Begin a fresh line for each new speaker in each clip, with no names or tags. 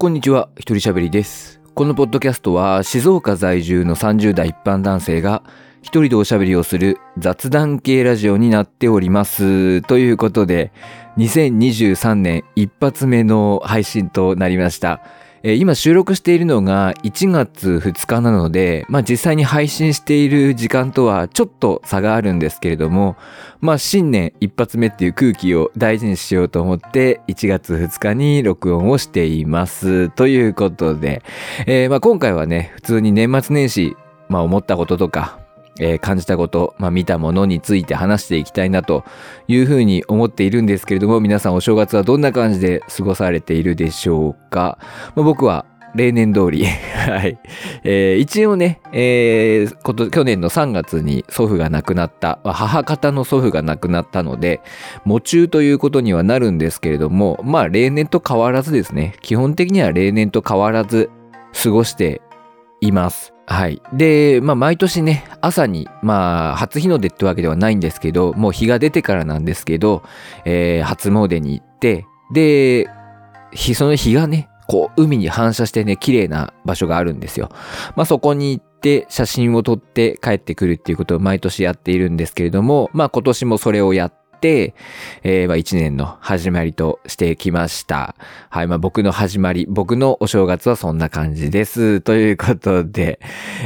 こんにちは、ひとりしゃべりです。このポッドキャストは静岡在住の30代一般男性が一人でおしゃべりをする雑談系ラジオになっております。ということで、2023年一発目の配信となりました。えー今収録しているのが1月2日なので、まあ実際に配信している時間とはちょっと差があるんですけれども、まあ新年一発目っていう空気を大事にしようと思って1月2日に録音をしています。ということで、えーまあ今回はね、普通に年末年始、まあ思ったこととか、えー感じたこと、まあ見たものについて話していきたいなというふうに思っているんですけれども、皆さんお正月はどんな感じで過ごされているでしょうか？まあ、僕は例年通り、はい。えー一応ね、えーこと、去年の3月に祖父が亡くなった、母方の祖父が亡くなったので、喪中ということにはなるんですけれども、まあ例年と変わらずですね、基本的には例年と変わらず過ごしています。はい。で、まあ毎年ね、朝に、まあ初日の出ってわけではないんですけど、もう日が出てからなんですけど、えー初詣に行って、で、日、その日がね、こう、海に反射してね、綺麗な場所があるんですよ。まあ、そこに行って、写真を撮って帰ってくるっていうことを毎年やっているんですけれども、まあ、今年もそれをやって、えーまあ、一年の始まりとしてきました。はい、まあ、僕の始まり、僕のお正月はそんな感じです。ということで、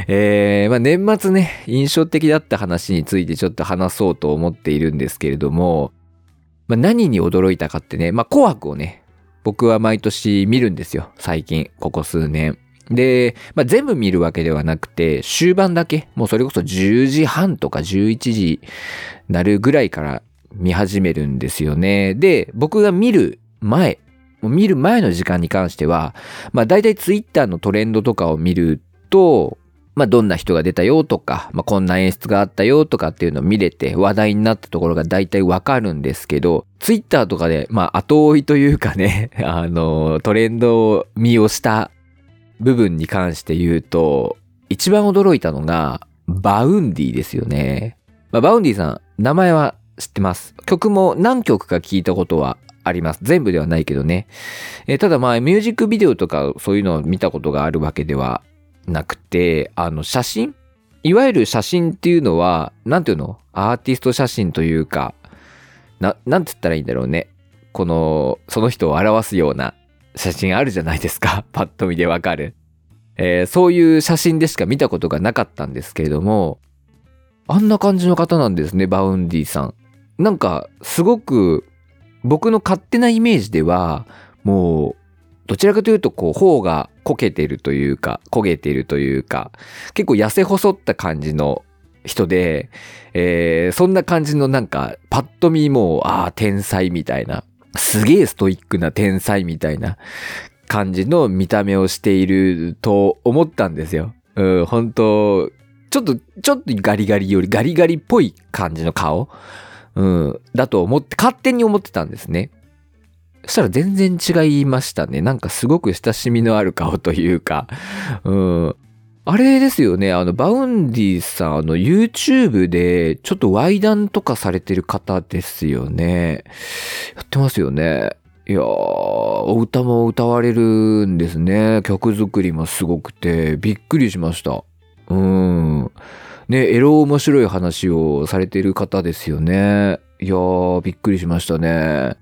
えーまあ、年末ね、印象的だった話についてちょっと話そうと思っているんですけれども、まあ、何に驚いたかってね、まあ、紅白をね、僕は毎年見るんですよ。最近、ここ数年。で、まあ、全部見るわけではなくて、終盤だけ、もうそれこそ10時半とか11時なるぐらいから見始めるんですよね。で、僕が見る前、見る前の時間に関しては、まあ大体ツイッターのトレンドとかを見ると、まあどんな人が出たよとか、まあこんな演出があったよとかっていうのを見れて話題になったところが大体わかるんですけど、ツイッターとかで、まあ後追いというかね、あの、トレンド見をした部分に関して言うと、一番驚いたのが、 Vaundy ですよね。まあ、 Vaundyさん、名前は知ってます。曲も何曲か聞いたことはあります。全部ではないけどね。えーただまあ、ミュージックビデオとかそういうのを見たことがあるわけではなくて、あの、写真？いわゆる写真っていうのは、なんていうの？アーティスト写真というか、な、なんて言ったらいいんだろうね。この、その人を表すような写真あるじゃないですか。パッと見でわかる。えーそういう写真でしか見たことがなかったんですけれども、あんな感じの方なんですね、 Vaundyさん。なんか、すごく、僕の勝手なイメージでは、もう、どちらかというと、こう、頬がこけてるというか、焦げてるというか、結構痩せ細った感じの人で、えーそんな感じのなんか、パッと見もう、ああ、天才みたいな、すげえストイックな天才みたいな感じの見た目をしていると思ったんですよ。うん、本当ちょっと、ちょっとガリガリよりガリガリっぽい感じの顔うん、だと思って、勝手に思ってたんですね。そしたら全然違いましたね。なんかすごく親しみのある顔というか、うん。あれですよね、あの、 Vaundyさん、あの、YouTube で、ちょっとワイダンとかされてる方ですよね。やってますよね。いやー、お歌も歌われるんですね。曲作りもすごくて、びっくりしました。うん。ね、エロ面白い話をされている方ですよね。いやー、びっくりしましたね。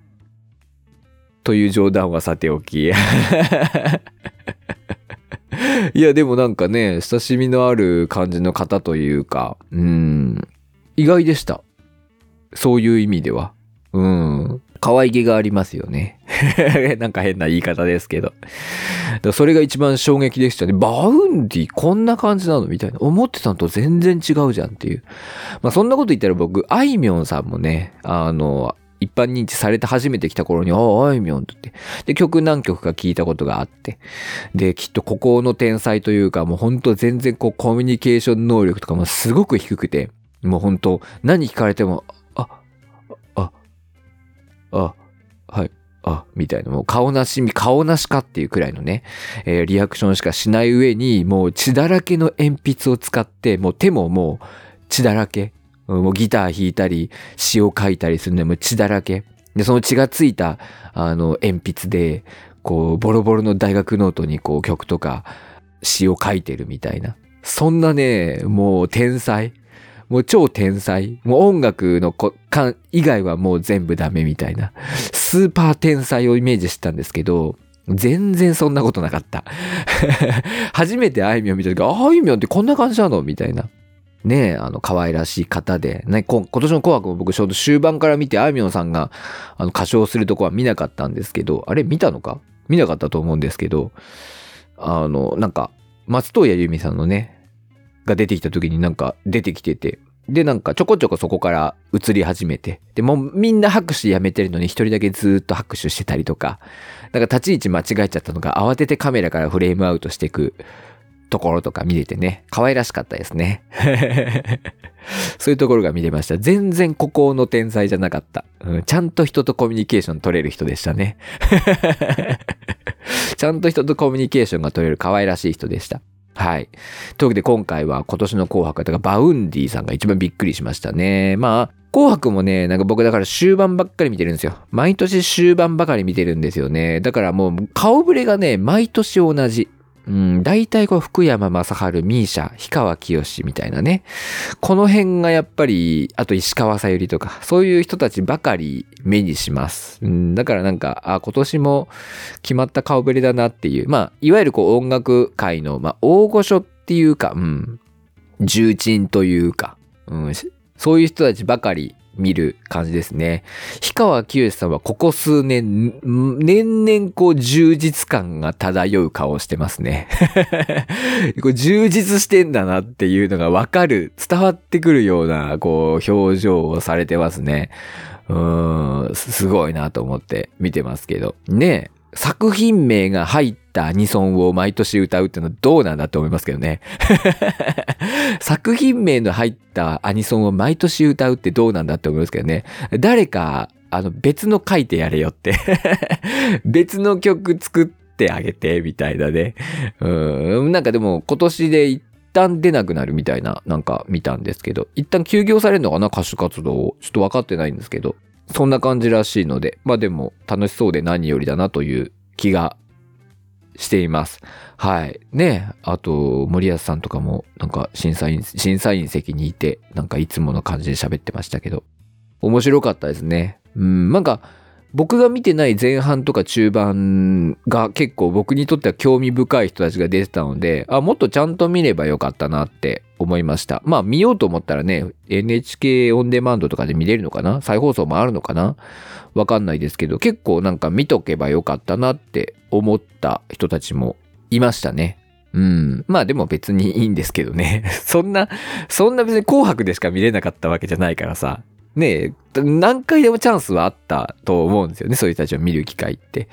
という冗談はさておき。いや、でもなんかね、親しみのある感じの方というか、うん、意外でした。そういう意味では。うん。可愛げがありますよね。なんか変な言い方ですけど。それが一番衝撃でしたね。 Vaundyこんな感じなのみたいな。思ってたのと全然違うじゃんっていう。まあそんなこと言ったら僕、あいみょんさんもね、あの、一般認知されて初めて来た頃に、ああ、あいみょんって。で、曲何曲か聞いたことがあって。で、きっと孤高の天才というか、もう本当全然こうコミュニケーション能力とかもすごく低くて、もう本当何聞かれても、あ、はい、あ、みたいな、もうカオナシみ、カオナシかっていうくらいのね、えーリアクションしかしない上に、もう血だらけの鉛筆を使って、もう手ももう血だらけ。もうギター弾いたり、詩を書いたりするのも血だらけ。で、その血がついた、あの、鉛筆で、こう、ボロボロの大学ノートにこう曲とか詩を書いてるみたいな。そんなね、もう天才。もう超天才。もう音楽のこか以外はもう全部ダメみたいな。スーパー天才をイメージしてたんですけど、全然そんなことなかった。初めてあいみょん見た時、あいみょんってこんな感じなのみたいな。ねえ、あの、可愛らしい方で、ね、今年の紅白も僕ちょうど終盤から見て、あいみょんさんが、あの、歌唱するとこは見なかったんですけど、あれ見たのか見なかったと思うんですけど、あの、なんか、松任谷由実さんのね、が出てきた時になんか出てきてて、で、なんかちょこちょこそこから映り始めて、で、もうみんな拍手やめてるのに一人だけずっと拍手してたりとか、なんか立ち位置間違えちゃったのが慌ててカメラからフレームアウトしていくところとか見れてね、可愛らしかったですね。そういうところが見れました。全然孤高の天才じゃなかった、うん。ちゃんと人とコミュニケーション取れる人でしたね。ちゃんと人とコミュニケーションが取れる可愛らしい人でした。はい。というわけで今回は今年の紅白だから Vaundyさんが一番びっくりしましたね。まあ、紅白もね、なんか僕だから終盤ばっかり見てるんですよ。毎年終盤ばかり見てるんですよね。だからもう顔ぶれがね、毎年同じ。うん、大体こう福山雅治、 MISIA、氷川きよしみたいなね。この辺がやっぱり、あと石川さゆりとか、そういう人たちばかり目にします。うん、だからなんか、あ、今年も決まった顔ぶれだなっていう。まあ、いわゆるこう音楽界の、まあ、大御所っていうか、うん、重鎮というか、うん、そういう人たちばかり見る感じですね。氷川きよしさんはここ数年、年々こう充実感が漂う顔をしてますね。こう充実してんだなっていうのがわかる、伝わってくるようなこう表情をされてますね。うーん、すごいなと思って見てますけど。ね作品名が入ったアニソンを毎年歌うってのはどうなんだと思いますけどね。作品名の入ったアニソンを毎年歌うってどうなんだって思いますけどね。誰か、あの別の書いてやれよって。別の曲作ってあげて、みたいなね。うん。なんかでも今年で一旦出なくなるみたいな、なんか見たんですけど、一旦休業されるのかな歌手活動を。ちょっと分かってないんですけど。そんな感じらしいので、まあでも楽しそうで何よりだなという気がしています。はい。ねあと、森保さんとかも、なんか審査員、審査員席にいて、なんかいつもの感じで喋ってましたけど、面白かったですね。うん、なんか、僕が見てない前半とか中盤が結構僕にとっては興味深い人たちが出てたので、あ、もっとちゃんと見ればよかったなって思いました。まあ見ようと思ったらね、NHK オンデマンドとかで見れるのかな？再放送もあるのかな？わかんないですけど、結構なんか見とけばよかったなって思った人たちもいましたね。うん。まあでも別にいいんですけどね。そんな、そんな別に紅白でしか見れなかったわけじゃないからさ。ねえ、何回でもチャンスはあったと思うんですよね。そういう人たちを見る機会って。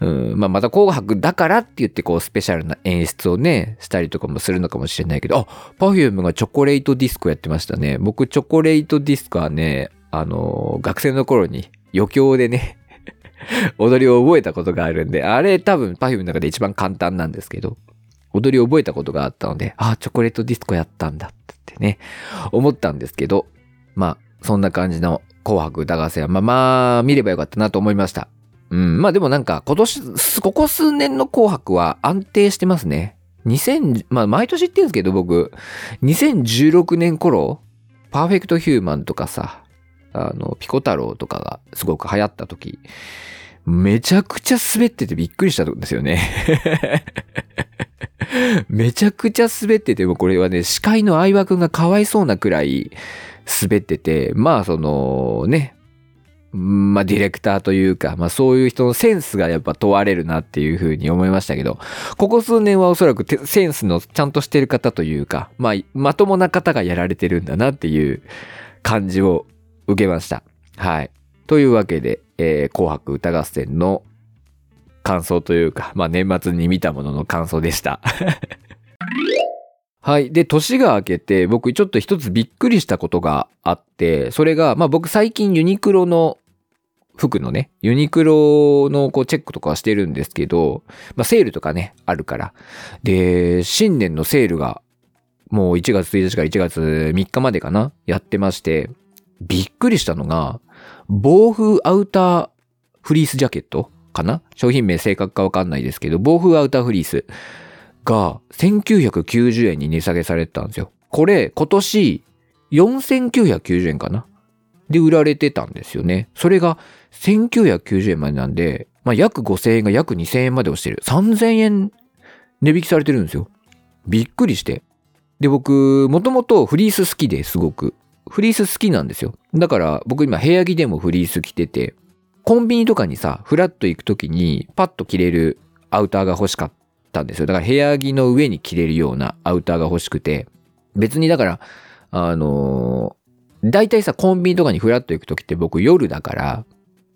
うん、まあまた紅白だからって言ってこうスペシャルな演出をね、したりとかもするのかもしれないけど、あ、パフュームがチョコレートディスコやってましたね。僕チョコレートディスコはね、あの、学生の頃に余興でね、踊りを覚えたことがあるんで、あれ多分 Perfume の中で一番簡単なんですけど、踊りを覚えたことがあったので、あ、チョコレートディスコやったんだってね、思ったんですけど、まあ、そんな感じの紅白歌合戦は、まあまあ、見ればよかったなと思いました。うん、まあでもなんか今年、ここ数年の紅白は安定してますね。2000、まあ毎年言ってるんですけど僕、2016年頃、パーフェクトヒューマンとかさ、あの、ピコ太郎とかがすごく流行った時、めちゃくちゃ滑っててびっくりしたんですよね。めちゃくちゃ滑っててもこれはね、司会の相葉くんがかわいそうなくらい滑ってて、まあそのね、まあディレクターというか、まあそういう人のセンスがやっぱ問われるなっていうふうに思いましたけど、ここ数年はおそらくセンスのちゃんとしてる方というか、まあまともな方がやられてるんだなっていう感じを受けました。はい。というわけで、えー、紅白歌合戦の感想というか、まあ年末に見たものの感想でした。はい。で、年が明けて、僕ちょっと一つびっくりしたことがあって、それが、まあ僕最近ユニクロの服のね、ユニクロのこうチェックとかはしてるんですけど、まあセールとかね、あるから。で、新年のセールが、もう1月1日から1月3日までかなやってまして、びっくりしたのが、防風アウターフリースジャケットかな？商品名正確かわかんないですけど、暴風アウターフリースが1990円に値下げされてたんですよ。これ今年4990円かな？で売られてたんですよね。それが1990円までなんで、まあ、約5000円が約2000円まで落ちてる。3000円値引きされてるんですよ。びっくりして。で、僕、もともとフリース好きですごく。フリース好きなんですよ。だから僕今部屋着でもフリース着てて、コンビニとかにさ、フラッと行くときにパッと着れるアウターが欲しかったんですよ。だから部屋着の上に着れるようなアウターが欲しくて、別にだから、あのー、大体さ、コンビニとかにフラッと行くときって僕夜だから、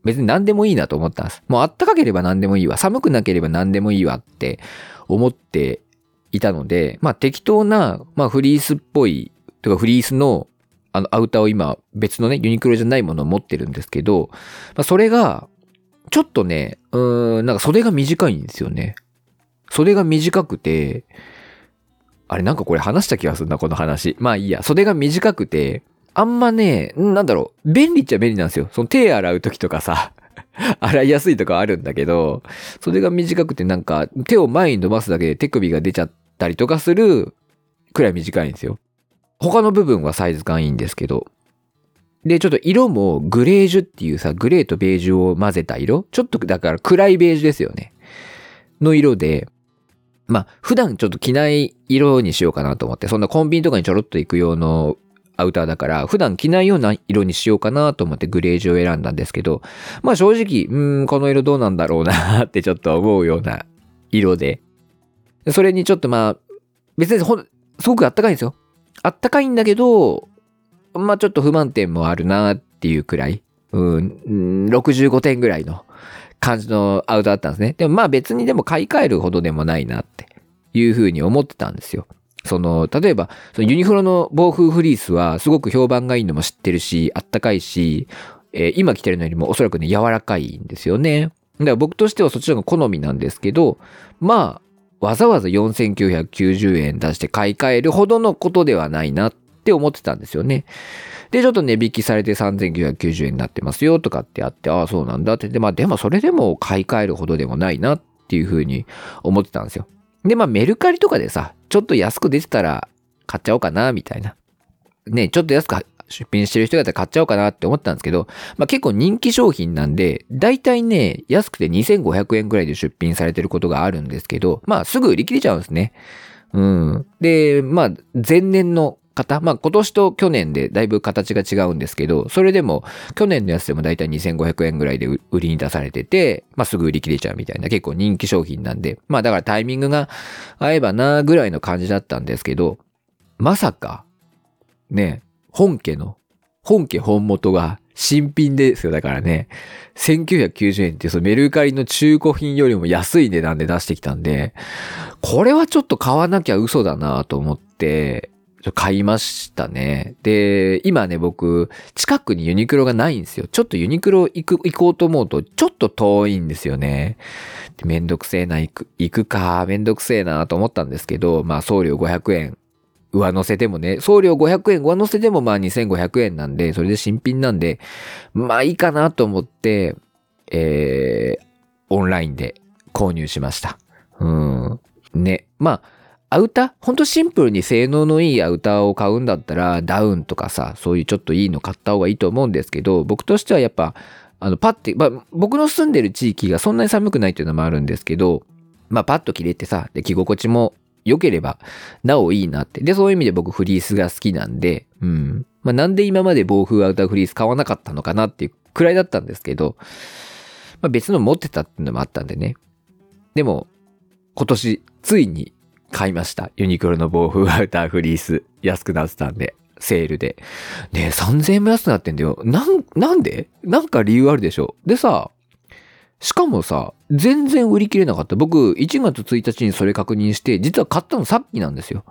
別に何でもいいなと思ったんです。もうあったかければ何でもいいわ。寒くなければ何でもいいわって思っていたので、まあ適当な、まあフリースっぽい、とかフリースのあのアウターを今別のね、ユニクロじゃないものを持ってるんですけど、まあそれが、ちょっとね、うーん、なんか袖が短いんですよね。袖が短くて、あれなんかこれ話した気がするな、この話。まあいいや。袖が短くて、あんまね、なんだろう、便利っちゃ便利なんですよ。その手洗う時とかさ、洗いやすいとかあるんだけど、袖が短くてなんか手を前に伸ばすだけで手首が出ちゃったりとかするくらい短いんですよ。他の部分はサイズ感いいんですけど。で、ちょっと色もグレージュっていうさ、グレーとベージュを混ぜた色ちょっとだから暗いベージュですよね。の色で、まあ、普段ちょっと着ない色にしようかなと思って、そんなコンビニとかにちょろっと行く用のアウターだから、普段着ないような色にしようかなと思ってグレージュを選んだんですけど、まあ正直、うん、この色どうなんだろうなってちょっと思うような色で、それにちょっとまあ、別にほん、すごくあったかいんですよ。あったかいんだけど、まあちょっと不満点もあるなっていうくらい、うん、65点ぐらいの感じのアウターだったんですね。でもまあ別にでも買い替えるほどでもないなっていうふうに思ってたんですよ。その、例えば、そのユニクロの防風フリースはすごく評判がいいのも知ってるし、あったかいし、えー、今着てるのよりもおそらくね、柔らかいんですよね。だから僕としてはそっちの方が好みなんですけど、まあ、わざわざ4990円出して買い替えるほどのことではないなって思ってたんですよね。で、ちょっと値引きされて3990円になってますよとかってあって、ああ、そうなんだって。で、まあ、でもそれでも買い替えるほどでもないなっていうふうに思ってたんですよ。で、まあメルカリとかでさ、ちょっと安く出てたら買っちゃおうかな、みたいな。ね、ちょっと安く出品してる人だったら買っちゃおうかなって思ったんですけど、まあ結構人気商品なんで、だいたいね、安くて2500円くらいで出品されてることがあるんですけど、まあすぐ売り切れちゃうんですね。うん。で、まあ前年の方、まあ今年と去年でだいぶ形が違うんですけど、それでも去年のやつでもだいたい2500円ぐらいで売りに出されてて、まあすぐ売り切れちゃうみたいな結構人気商品なんで、まあだからタイミングが合えばなぐらいの感じだったんですけど、まさか、ね、本家の、本家本元が新品ですよ。だからね、1990円ってそのメルカリの中古品よりも安い値段で出してきたんで、これはちょっと買わなきゃ嘘だなと思って、買いましたね。で、今ね、僕、近くにユニクロがないんですよ。ちょっとユニクロ行く、行こうと思うと、ちょっと遠いんですよね。めんどくせえな、行く、行くか、めんどくせえなと思ったんですけど、まあ送料500円上乗せてもね、送料500円上乗せてもまあ2500円なんで、それで新品なんで、まあいいかなと思って、えー、オンラインで購入しました。うん。ね。まあ、アウター？ほんとシンプルに性能のいいアウターを買うんだったら、ダウンとかさ、そういうちょっといいの買った方がいいと思うんですけど、僕としてはやっぱ、あの、パッて、まあ、僕の住んでる地域がそんなに寒くないっていうのもあるんですけど、まあ、パッと着れてさ、で、着心地も良ければ、なおいいなって。で、そういう意味で僕フリースが好きなんで、うん。まあ、なんで今まで暴風アウターフリース買わなかったのかなっていうくらいだったんですけど、まあ、別の持ってたっていうのもあったんでね。でも、今年、ついに買いました。ユニクロの暴風アウターフリース。安くなってたんで。セールで。ねえ、3000円も安くなってんだよ。なん、なんで？なんか理由あるでしょ。でさ、しかもさ、全然売り切れなかった。僕、1月1日にそれ確認して、実は買ったのさっきなんですよ。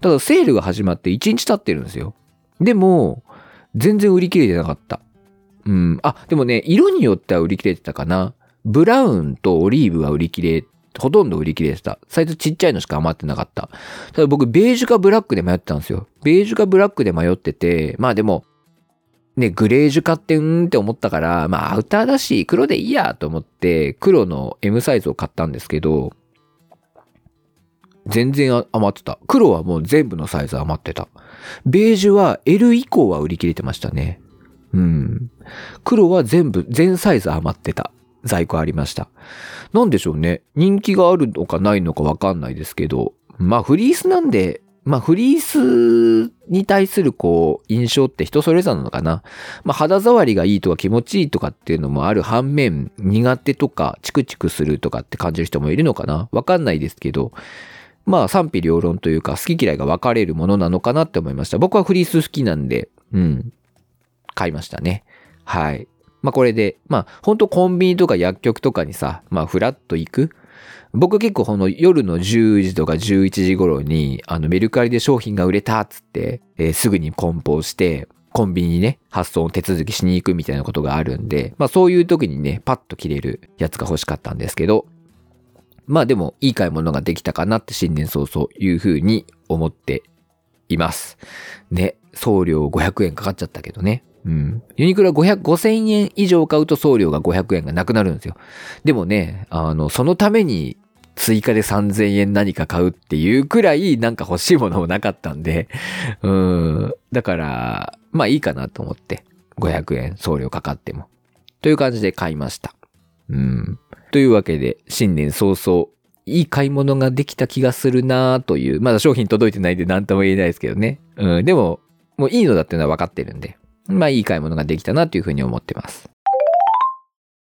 ただセールが始まって1日経ってるんですよ。でも、全然売り切れてなかった。うん。あ、でもね、色によっては売り切れてたかな。ブラウンとオリーブは売り切れ、ほとんど売り切れてた。サイズちっちゃいのしか余ってなかった。ただ僕、ベージュかブラックで迷ってたんですよ。ベージュかブラックで迷ってて、まあでも、ね、グレージュ買ってうーんって思ったから、まあアウターだし黒でいいやと思って黒の M サイズを買ったんですけど、全然余ってた。黒はもう全部のサイズ余ってた。ベージュは L 以降は売り切れてましたね。うん。黒は全部、全サイズ余ってた。在庫ありました。なんでしょうね。人気があるのかないのかわかんないですけど、まあフリースなんで、まあフリースに対するこう印象って人それぞれなのかな。まあ肌触りがいいとか気持ちいいとかっていうのもある反面、苦手とかチクチクするとかって感じる人もいるのかなわかんないですけど、まあ賛否両論というか好き嫌いが分かれるものなのかなって思いました。僕はフリース好きなんで、うん。買いましたね。はい。まあこれで、まあ本当コンビニとか薬局とかにさ、まあフラッと行く。僕結構この夜の10時とか11時頃に、あのメルカリで商品が売れたっつって、えー、すぐに梱包して、コンビニにね、発送の手続きしに行くみたいなことがあるんで、まあそういう時にね、パッと切れるやつが欲しかったんですけど、まあでもいい買い物ができたかなって新年早々いうふうに思っています。ね、送料500円かかっちゃったけどね。うん。ユニクロは500、5000円以上買うと送料が500円がなくなるんですよ。でもね、あの、そのために追加で3000円何か買うっていうくらいなんか欲しいものもなかったんで、うん。だから、まあいいかなと思って、500円送料かかっても。という感じで買いました。うん。というわけで、新年早々、いい買い物ができた気がするなという、まだ商品届いてないんで何とも言えないですけどね。うん。でも、もういいのだっていうのは分かってるんで、まあいい買い物ができたなというふうに思ってます。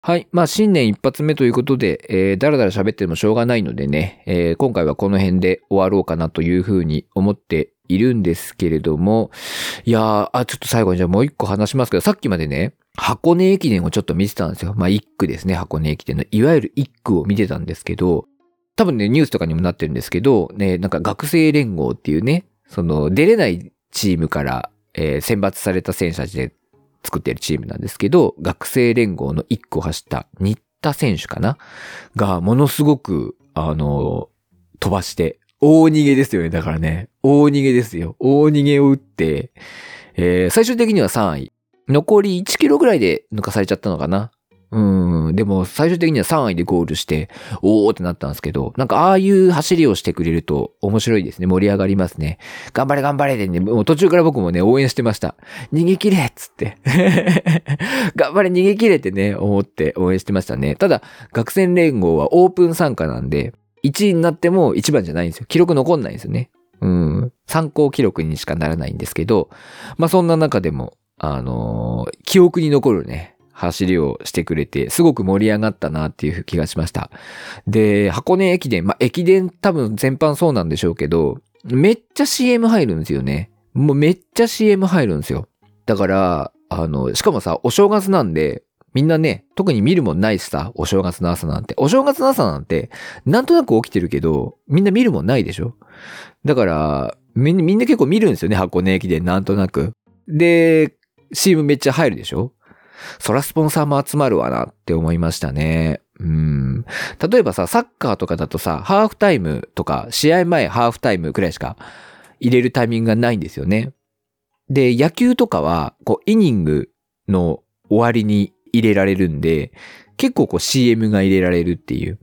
はい。まあ新年一発目ということで、えー、だらだら喋ってもしょうがないのでね、えー、今回はこの辺で終わろうかなというふうに思っているんですけれども、いやー、あ、ちょっと最後にじゃあもう一個話しますけど、さっきまでね、箱根駅伝をちょっと見てたんですよ。まあ一区ですね、箱根駅伝の。いわゆる一区を見てたんですけど、多分ね、ニュースとかにもなってるんですけど、ね、なんか学生連合っていうね、その出れないチームからえー、選抜された選手たちで作っているチームなんですけど、学生連合の1個走った新田選手かなが、ものすごく、あの、飛ばして、大逃げですよね。だからね、大逃げですよ。大逃げを打って、えー、最終的には3位。残り1キロぐらいで抜かされちゃったのかなうん。でも、最終的には3位でゴールして、おーってなったんですけど、なんかああいう走りをしてくれると面白いですね。盛り上がりますね。頑張れ頑張れでね、もう途中から僕もね、応援してました。逃げ切れっつって。頑張れ逃げ切れってね、思って応援してましたね。ただ、学生連合はオープン参加なんで、1位になっても1番じゃないんですよ。記録残んないんですよね。うん。参考記録にしかならないんですけど、まあそんな中でも、あのー、記憶に残るね、走りをしてくれて、すごく盛り上がったなっていう気がしました。で、箱根駅伝、まあ、駅伝多分全般そうなんでしょうけど、めっちゃ CM 入るんですよね。もうめっちゃ CM 入るんですよ。だから、あの、しかもさ、お正月なんで、みんなね、特に見るもんないしさ、お正月の朝なんて。お正月の朝なんて、なんとなく起きてるけど、みんな見るもんないでしょだから、みんな結構見るんですよね、箱根駅伝、なんとなく。で、CM めっちゃ入るでしょそらスポンサーも集まるわなって思いましたね。うん。例えばさ、サッカーとかだとさ、ハーフタイムとか、試合前ハーフタイムくらいしか入れるタイミングがないんですよね。で、野球とかは、こう、イニングの終わりに入れられるんで、結構こう CM が入れられるっていう。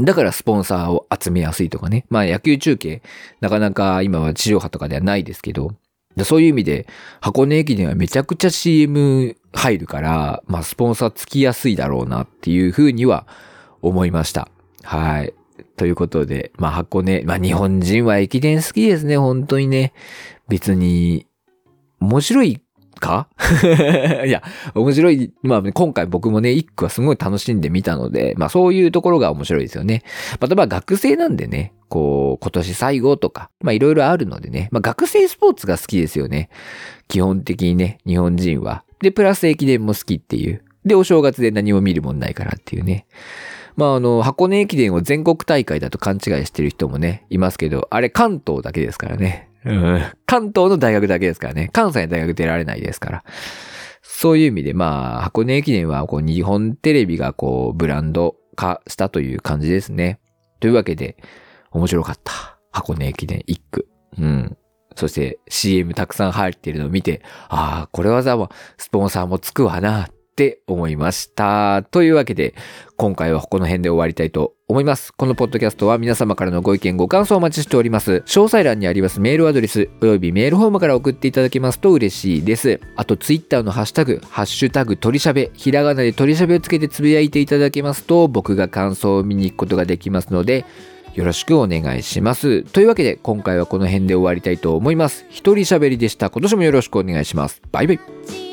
だからスポンサーを集めやすいとかね。まあ野球中継、なかなか今は地上波とかではないですけど、そういう意味で、箱根駅伝はめちゃくちゃ CM 入るから、まあ、スポンサーつきやすいだろうなっていうふうには思いました。はい。ということで、まあ、箱根、まあ、日本人は駅伝好きですね、本当にね。別に、面白いか？いや、面白い。まあ、今回僕もね、一句はすごい楽しんでみたので、まあそういうところが面白いですよね。まあ、例えば学生なんでね、こう、今年最後とか、まあいろいろあるのでね、まあ学生スポーツが好きですよね。基本的にね、日本人は。で、プラス駅伝も好きっていう。で、お正月で何も見るもんないからっていうね。まああの、箱根駅伝を全国大会だと勘違いしてる人もね、いますけど、あれ関東だけですからね。うん。関東の大学だけですからね。関西の大学出られないですから。そういう意味で、まあ、箱根駅伝は、こう、日本テレビがこう、ブランド化したという感じですね。というわけで、面白かった。箱根駅伝一区。うん。そして CM たくさん入っているのを見て、ああ、これはざスポンサーもつくわな、って思いました。というわけで、今回はこの辺で終わりたいと思います。このポッドキャストは皆様からのご意見ご感想をお待ちしております。詳細欄にありますメールアドレスおよびメールフォームから送っていただけますと嬉しいです。あとツイッターのハッシュタグ、ハッシュタグ鳥しゃべ、ひらがなで鳥しゃべをつけてつぶやいていただけますと僕が感想を見に行くことができますので、よろしくお願いします。というわけで今回はこの辺で終わりたいと思います。一人喋りでした。今年もよろしくお願いします。バイバイ。